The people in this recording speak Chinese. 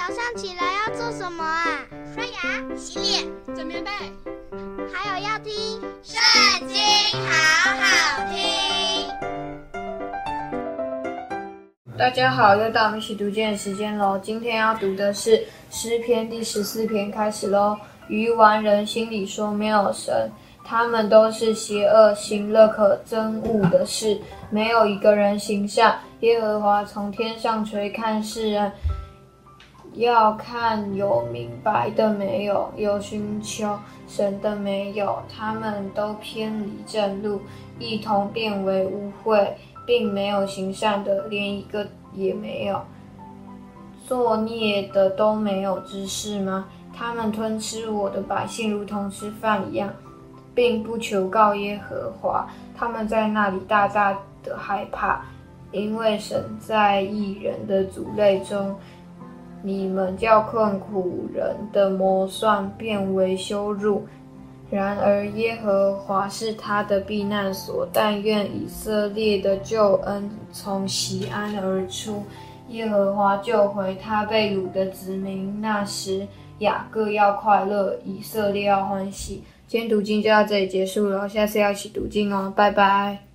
早上起来要做什么啊？刷牙、洗脸、整棉被，还有要听《圣经》，好好听。大家好，又到我们一起读经的时间喽。今天要读的是诗篇第十四篇，开始喽。愚顽人心里说没有神，他们都是邪恶，行了可憎恶的事，没有一个人行善。耶和华从天上垂看世人。要看有明白的没有，有寻求神的没有，他们都偏离正路，一同变为污秽，并没有行善的，连一个也没有。作孽的都没有知识吗？他们吞吃我的百姓，如同吃饭一样，并不求告耶和华。他们在那里大大的害怕，因为神在义人的族类中。你们叫困苦人的谋算变为羞辱，然而耶和华是他的避难所。但愿以色列的救恩从锡安而出，耶和华救回他被掳的子民。那时雅各要快乐，以色列要欢喜。今天读经就到这里结束了，下次要一起读经哦，拜拜。